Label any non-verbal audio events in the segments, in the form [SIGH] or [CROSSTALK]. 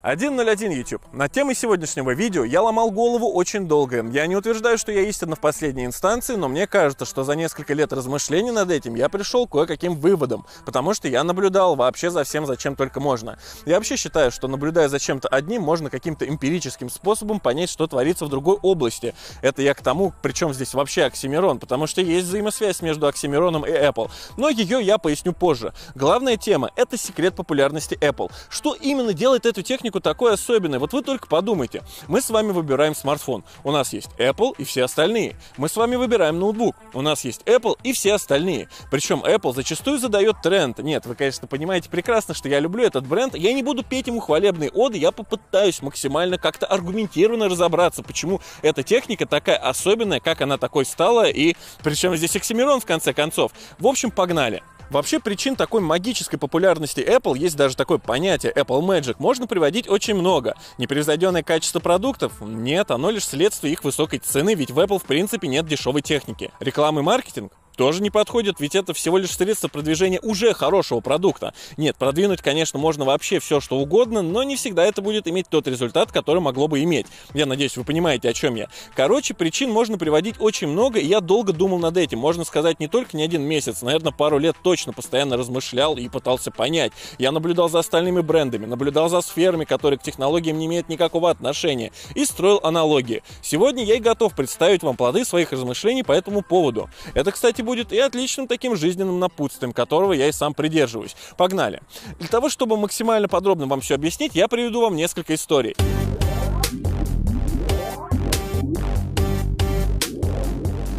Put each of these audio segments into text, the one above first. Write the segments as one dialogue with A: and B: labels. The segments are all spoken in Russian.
A: 101 YouTube. На темы сегодняшнего видео я ломал голову очень долго. Я не утверждаю, что я истинно в последней инстанции, но мне кажется, что за несколько лет размышлений над этим я пришел к кое-каким выводам, потому что я наблюдал вообще за всем, зачем только можно. Я вообще считаю, что наблюдая за чем-то одним, можно каким-то эмпирическим способом понять, что творится в другой области. Это я к тому, причем здесь вообще оксимирон, потому что есть взаимосвязь между оксимироном и Apple. Но ее я поясню позже. Главная тема – это секрет популярности Apple. Что именно делает эту технику технику такой особенной. Вот вы только подумайте. Мы с вами выбираем смартфон. У нас есть Apple и все остальные. Мы с вами выбираем ноутбук. У нас есть Apple и все остальные. Причем Apple зачастую задает тренд. Нет, вы, конечно, понимаете прекрасно, что я люблю этот бренд. Я не буду петь ему хвалебные оды. Я попытаюсь максимально как-то аргументированно разобраться, почему эта техника такая особенная, как она такой стала. И причем здесь Оксимирон в конце концов. В общем, погнали. Вообще причин такой магической популярности Apple, есть даже такое понятие Apple Magic, можно приводить очень много. Непревзойденное качество продуктов? Нет, оно лишь следствие их высокой цены, ведь в Apple в принципе нет дешевой техники. Реклама и маркетинг? Тоже не подходит, ведь это всего лишь средство продвижения уже хорошего продукта. Нет, продвинуть, конечно, можно вообще все, что угодно, но не всегда это будет иметь тот результат, который могло бы иметь. Я надеюсь, вы понимаете, о чем я. Короче, причин можно приводить очень много, и я долго думал над этим. Можно сказать, не только не один месяц, наверное, пару лет точно постоянно размышлял и пытался понять. Я наблюдал за остальными брендами, наблюдал за сферами, которые к технологиям не имеют никакого отношения, и строил аналогии. Сегодня я и готов представить вам плоды своих размышлений по этому поводу. Это, кстати, будет и отличным таким жизненным напутствием, которого я и сам придерживаюсь. Погнали! Для того, чтобы максимально подробно вам все объяснить, я приведу вам несколько историй.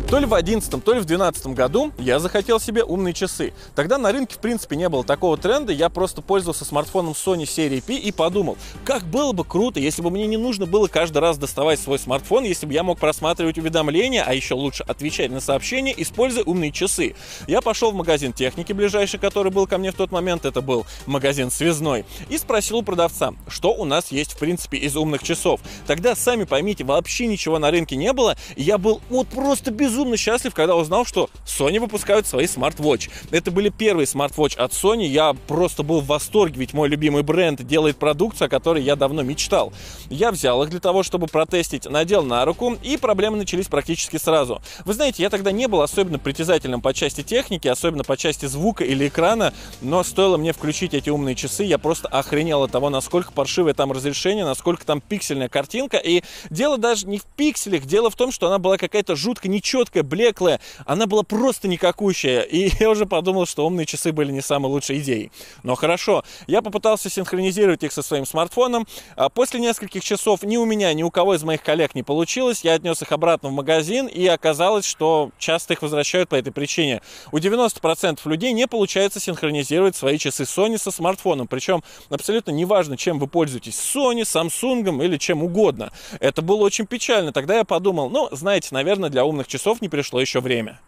A: То ли в 11, то ли в 12 году я захотел себе умные часы. Тогда на рынке, в принципе, не было такого тренда. Я просто пользовался смартфоном Sony серии P и подумал, как было бы круто, если бы мне не нужно было каждый раз доставать свой смартфон, если бы я мог просматривать уведомления, а еще лучше отвечать на сообщения, используя умные часы. Я пошел в магазин техники ближайший, который был ко мне в тот момент, это был магазин связной, и спросил у продавца, что у нас есть, в принципе, из умных часов. Тогда, сами поймите, вообще ничего на рынке не было, и я был вот просто безумно безумно счастлив, когда узнал, что Sony выпускают свои смарт-вотч. Это были первые смарт-вотч от Sony. Я просто был в восторге, ведь мой любимый бренд делает продукцию, о которой я давно мечтал. Я взял их для того, чтобы протестить, надел на руку, и проблемы начались практически сразу. Вы знаете, я тогда не был особенно притязательным по части техники, особенно по части звука или экрана, но стоило мне включить эти умные часы, я просто охренел от того, насколько паршивое там разрешение, насколько там пиксельная картинка. И дело даже не в пикселях, дело в том, что она была какая-то жутко нечеткая, четкая, блеклая, она была просто никакущая. И [LAUGHS] я уже подумал, что умные часы были не самой лучшей идеей. Но хорошо, я попытался синхронизировать их со своим смартфоном. А после нескольких часов ни у меня, ни у кого из моих коллег не получилось. Я отнес их обратно в магазин, и оказалось, что часто их возвращают по этой причине. У 90% людей не получается синхронизировать свои часы Sony со смартфоном. Причем абсолютно неважно, чем вы пользуетесь. Sony, Samsung или чем угодно. Это было очень печально. Тогда я подумал, ну, знаете, наверное, для умных часов не пришло еще время.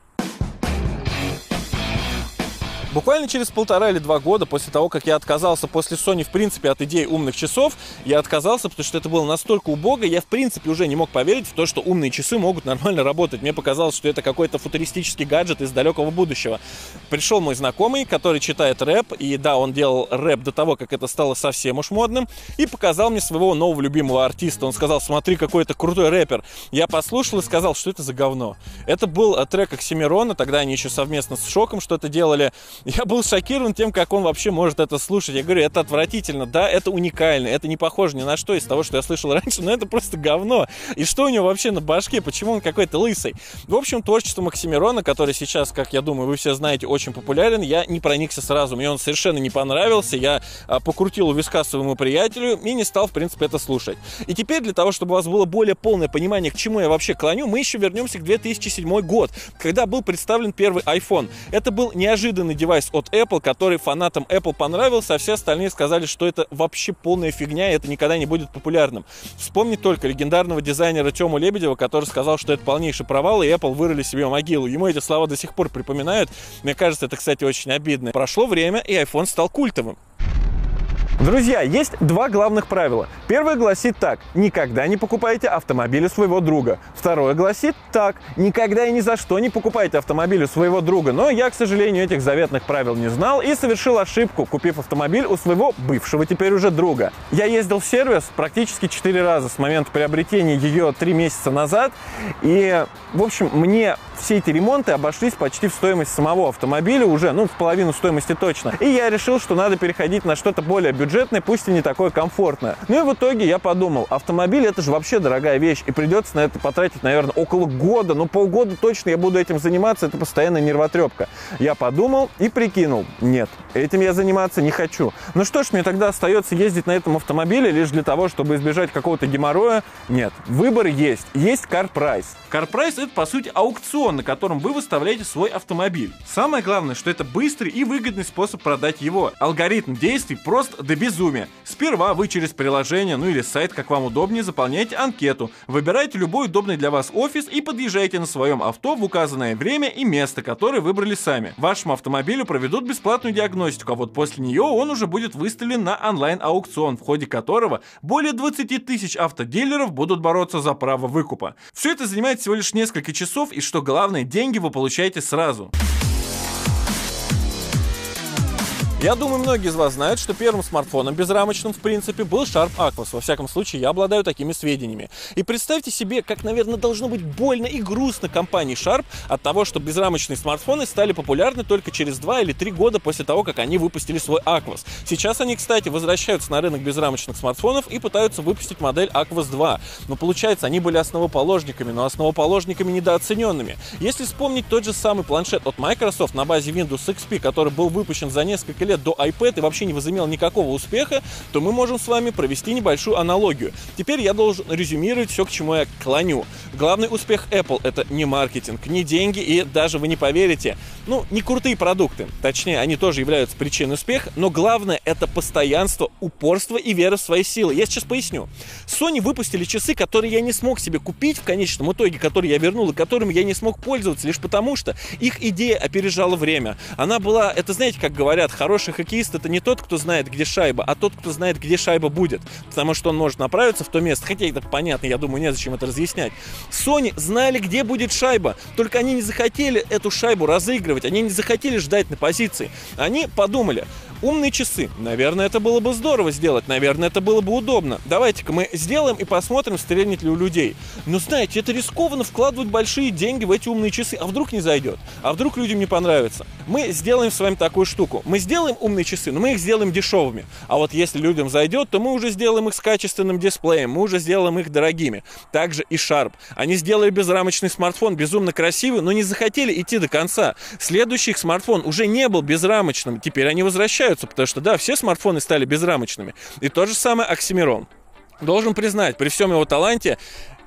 A: Буквально через полтора или два года после того, как я отказался после Sony, в принципе, от идеи умных часов, я отказался, потому что это было настолько убого, я, в принципе, уже не мог поверить в то, что умные часы могут нормально работать. Мне показалось, что это какой-то футуристический гаджет из далекого будущего. Пришел мой знакомый, который читает рэп, и да, он делал рэп до того, как это стало совсем уж модным, и показал мне своего нового любимого артиста. Он сказал, смотри, какой это крутой рэпер. Я послушал и сказал, что это за говно. Это был трек Оксимирона, тогда они еще совместно с Шоком что-то делали. Я был шокирован тем, как он вообще может это слушать. Я говорю, это отвратительно, да, это уникально, это не похоже ни на что из того, что я слышал [LAUGHS] раньше, но это просто говно. И что у него вообще на башке, почему он какой-то лысый? В общем, творчество Максимирона, который сейчас, как я думаю, вы все знаете, очень популярен, я не проникся сразу, мне он совершенно не понравился, я а, покрутил у виска своему приятелю и не стал, в принципе, это слушать. И теперь для того, чтобы у вас было более полное понимание, к чему я вообще клоню, мы еще вернемся к 2007 год, когда был представлен первый iPhone. Это был неожиданный девайс девайс от Apple, который фанатам Apple понравился, а все остальные сказали, что это вообще полная фигня, и это никогда не будет популярным. Вспомни только легендарного дизайнера Тему Лебедева, который сказал, что это полнейший провал, и Apple вырыли себе могилу. Ему эти слова до сих пор припоминают. Мне кажется, это, кстати, очень обидно. Прошло время, и iPhone стал культовым. Друзья, есть два главных правила. Первое гласит так. Никогда не покупайте автомобиль у своего друга. Второе гласит так. Никогда и ни за что не покупайте автомобиль у своего друга. Но я, к сожалению, этих заветных правил не знал и совершил ошибку, купив автомобиль у своего бывшего теперь уже друга. Я ездил в сервис практически 4 раза с момента приобретения ее 3 месяца назад. И, в общем, мне все эти ремонты обошлись почти в стоимость самого автомобиля уже, ну, в половину стоимости точно. И я решил, что надо переходить на что-то более бюджетное, пусть и не такое комфортное. Ну и в итоге я подумал, автомобиль это же вообще дорогая вещь, и придется на это потратить, наверное, около года, ну полгода точно я буду этим заниматься, это постоянная нервотрепка. Я подумал и прикинул, нет, этим я заниматься не хочу. Ну что ж, мне тогда остается ездить на этом автомобиле лишь для того, чтобы избежать какого-то геморроя? Нет, выбор есть. Есть CarPrice. CarPrice это, по сути, аукцион, на котором вы выставляете свой автомобиль. Самое главное, что это быстрый и выгодный способ продать его. Алгоритм действий прост до безумия. Сперва вы через приложение, ну или сайт, как вам удобнее, заполняете анкету, выбираете любой удобный для вас офис и подъезжаете на своем авто в указанное время и место, которое выбрали сами. Вашему автомобилю проведут бесплатную диагностику, а вот после нее он уже будет выставлен на онлайн-аукцион, в ходе которого более 20 тысяч автодилеров будут бороться за право выкупа. Все это занимает всего лишь несколько часов, и что главное, деньги вы получаете сразу. Я думаю, многие из вас знают, что первым смартфоном безрамочным, в принципе, был Sharp Aquos. Во всяком случае, я обладаю такими сведениями. И представьте себе, как, наверное, должно быть больно и грустно компании Sharp от того, что безрамочные смартфоны стали популярны только через 2 или 3 года после того, как они выпустили свой Aquos. Сейчас они, кстати, возвращаются на рынок безрамочных смартфонов и пытаются выпустить модель Aquos 2. Но получается, они были основоположниками, но основоположниками недооцененными. Если вспомнить тот же самый планшет от Microsoft на базе Windows XP, который был выпущен за несколько лет лет до iPad и вообще не возымел никакого успеха, то мы можем с вами провести небольшую аналогию. Теперь я должен резюмировать все, к чему я клоню. Главный успех Apple — это не маркетинг, не деньги и даже, вы не поверите, ну, не крутые продукты. Точнее, они тоже являются причиной успеха, но главное — это постоянство, упорство и вера в свои силы. Я сейчас поясню. Sony выпустили часы, которые я не смог себе купить в конечном итоге, которые я вернул и которыми я не смог пользоваться, лишь потому что их идея опережала время. Она была, это знаете, как говорят, хорошая хороший хоккеист это не тот, кто знает, где шайба, а тот, кто знает, где шайба будет. Потому что он может направиться в то место. Хотя это понятно, я думаю, незачем это разъяснять. Sony знали, где будет шайба. Только они не захотели эту шайбу разыгрывать. Они не захотели ждать на позиции. Они подумали, Умные часы. Наверное, это было бы здорово сделать. Наверное, это было бы удобно. Давайте-ка мы сделаем и посмотрим, стрельнет ли у людей. Но знаете, это рискованно вкладывать большие деньги в эти умные часы. А вдруг не зайдет? А вдруг людям не понравится? Мы сделаем с вами такую штуку. Мы сделаем умные часы, но мы их сделаем дешевыми. А вот если людям зайдет, то мы уже сделаем их с качественным дисплеем. Мы уже сделаем их дорогими. Также и Sharp. Они сделали безрамочный смартфон, безумно красивый, но не захотели идти до конца. Следующий их смартфон уже не был безрамочным. Теперь они возвращаются потому что, да, все смартфоны стали безрамочными. И то же самое Оксимирон. Должен признать, при всем его таланте,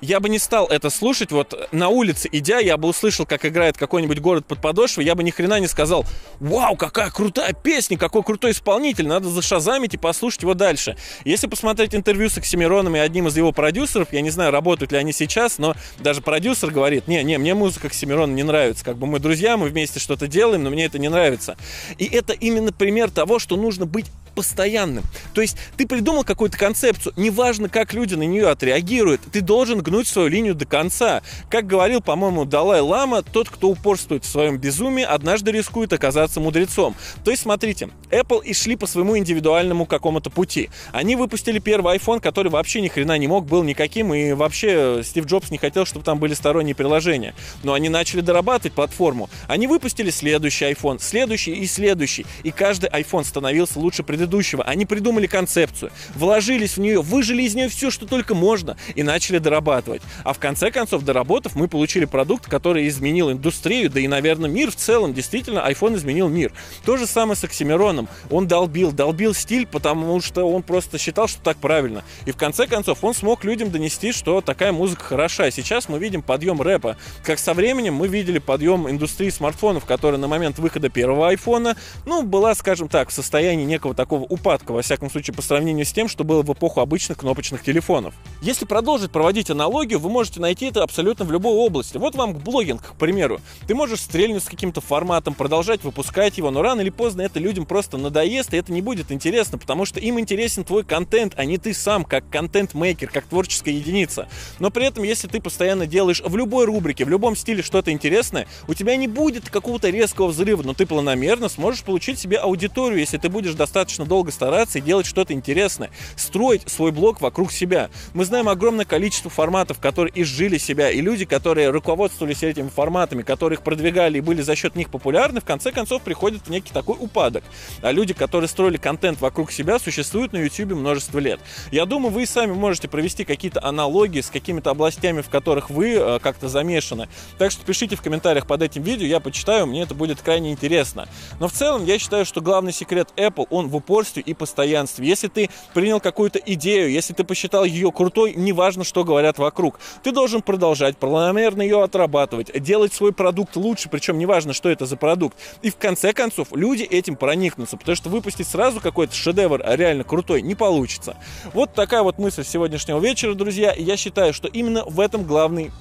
A: я бы не стал это слушать. Вот на улице, идя, я бы услышал, как играет какой-нибудь город под подошвой, я бы ни хрена не сказал, вау, какая крутая песня, какой крутой исполнитель, надо зашазамить и послушать его дальше. Если посмотреть интервью с Оксимироном и одним из его продюсеров, я не знаю, работают ли они сейчас, но даже продюсер говорит, не, не, мне музыка Оксимирона не нравится, как бы мы друзья, мы вместе что-то делаем, но мне это не нравится. И это именно пример того, что нужно быть постоянным. То есть ты придумал какую-то концепцию, неважно, как люди на нее отреагируют, ты должен гнуть свою линию до конца. Как говорил, по-моему, Далай Лама, тот, кто упорствует в своем безумии, однажды рискует оказаться мудрецом. То есть, смотрите, Apple и шли по своему индивидуальному какому-то пути. Они выпустили первый iPhone, который вообще ни хрена не мог, был никаким, и вообще Стив Джобс не хотел, чтобы там были сторонние приложения. Но они начали дорабатывать платформу. Они выпустили следующий iPhone, следующий и следующий. И каждый iPhone становился лучше предыдущего предыдущего. Они придумали концепцию, вложились в нее, выжили из нее все, что только можно, и начали дорабатывать. А в конце концов, доработав, мы получили продукт, который изменил индустрию, да и, наверное, мир в целом. Действительно, iPhone изменил мир. То же самое с Оксимироном. Он долбил, долбил стиль, потому что он просто считал, что так правильно. И в конце концов, он смог людям донести, что такая музыка хороша. Сейчас мы видим подъем рэпа. Как со временем мы видели подъем индустрии смартфонов, которая на момент выхода первого айфона, ну, была, скажем так, в состоянии некого такого такого упадка, во всяком случае, по сравнению с тем, что было в эпоху обычных кнопочных телефонов. Если продолжить проводить аналогию, вы можете найти это абсолютно в любой области. Вот вам блогинг, к примеру. Ты можешь стрельнуть с каким-то форматом, продолжать выпускать его, но рано или поздно это людям просто надоест, и это не будет интересно, потому что им интересен твой контент, а не ты сам, как контент-мейкер, как творческая единица. Но при этом, если ты постоянно делаешь в любой рубрике, в любом стиле что-то интересное, у тебя не будет какого-то резкого взрыва, но ты планомерно сможешь получить себе аудиторию, если ты будешь достаточно долго стараться и делать что-то интересное, строить свой блог вокруг себя. Мы знаем огромное количество форматов, которые изжили себя, и люди, которые руководствовались этими форматами, которые их продвигали и были за счет них популярны, в конце концов приходят в некий такой упадок. А люди, которые строили контент вокруг себя, существуют на YouTube множество лет. Я думаю, вы сами можете провести какие-то аналогии с какими-то областями, в которых вы э, как-то замешаны. Так что пишите в комментариях под этим видео, я почитаю, мне это будет крайне интересно. Но в целом я считаю, что главный секрет Apple, он в упорстве и постоянстве. Если ты принял какую-то идею, если ты посчитал ее крутой, неважно, что говорят вокруг, ты должен продолжать планомерно ее отрабатывать, делать свой продукт лучше, причем неважно, что это за продукт. И в конце концов люди этим проникнутся, потому что выпустить сразу какой-то шедевр реально крутой не получится. Вот такая вот мысль сегодняшнего вечера, друзья. Я считаю, что именно в этом главный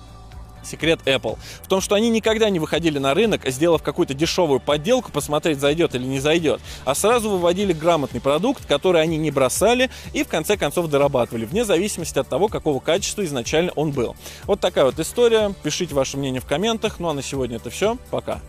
A: секрет Apple. В том, что они никогда не выходили на рынок, сделав какую-то дешевую подделку, посмотреть, зайдет или не зайдет, а сразу выводили грамотный продукт, который они не бросали и в конце концов дорабатывали, вне зависимости от того, какого качества изначально он был. Вот такая вот история. Пишите ваше мнение в комментах. Ну а на сегодня это все. Пока.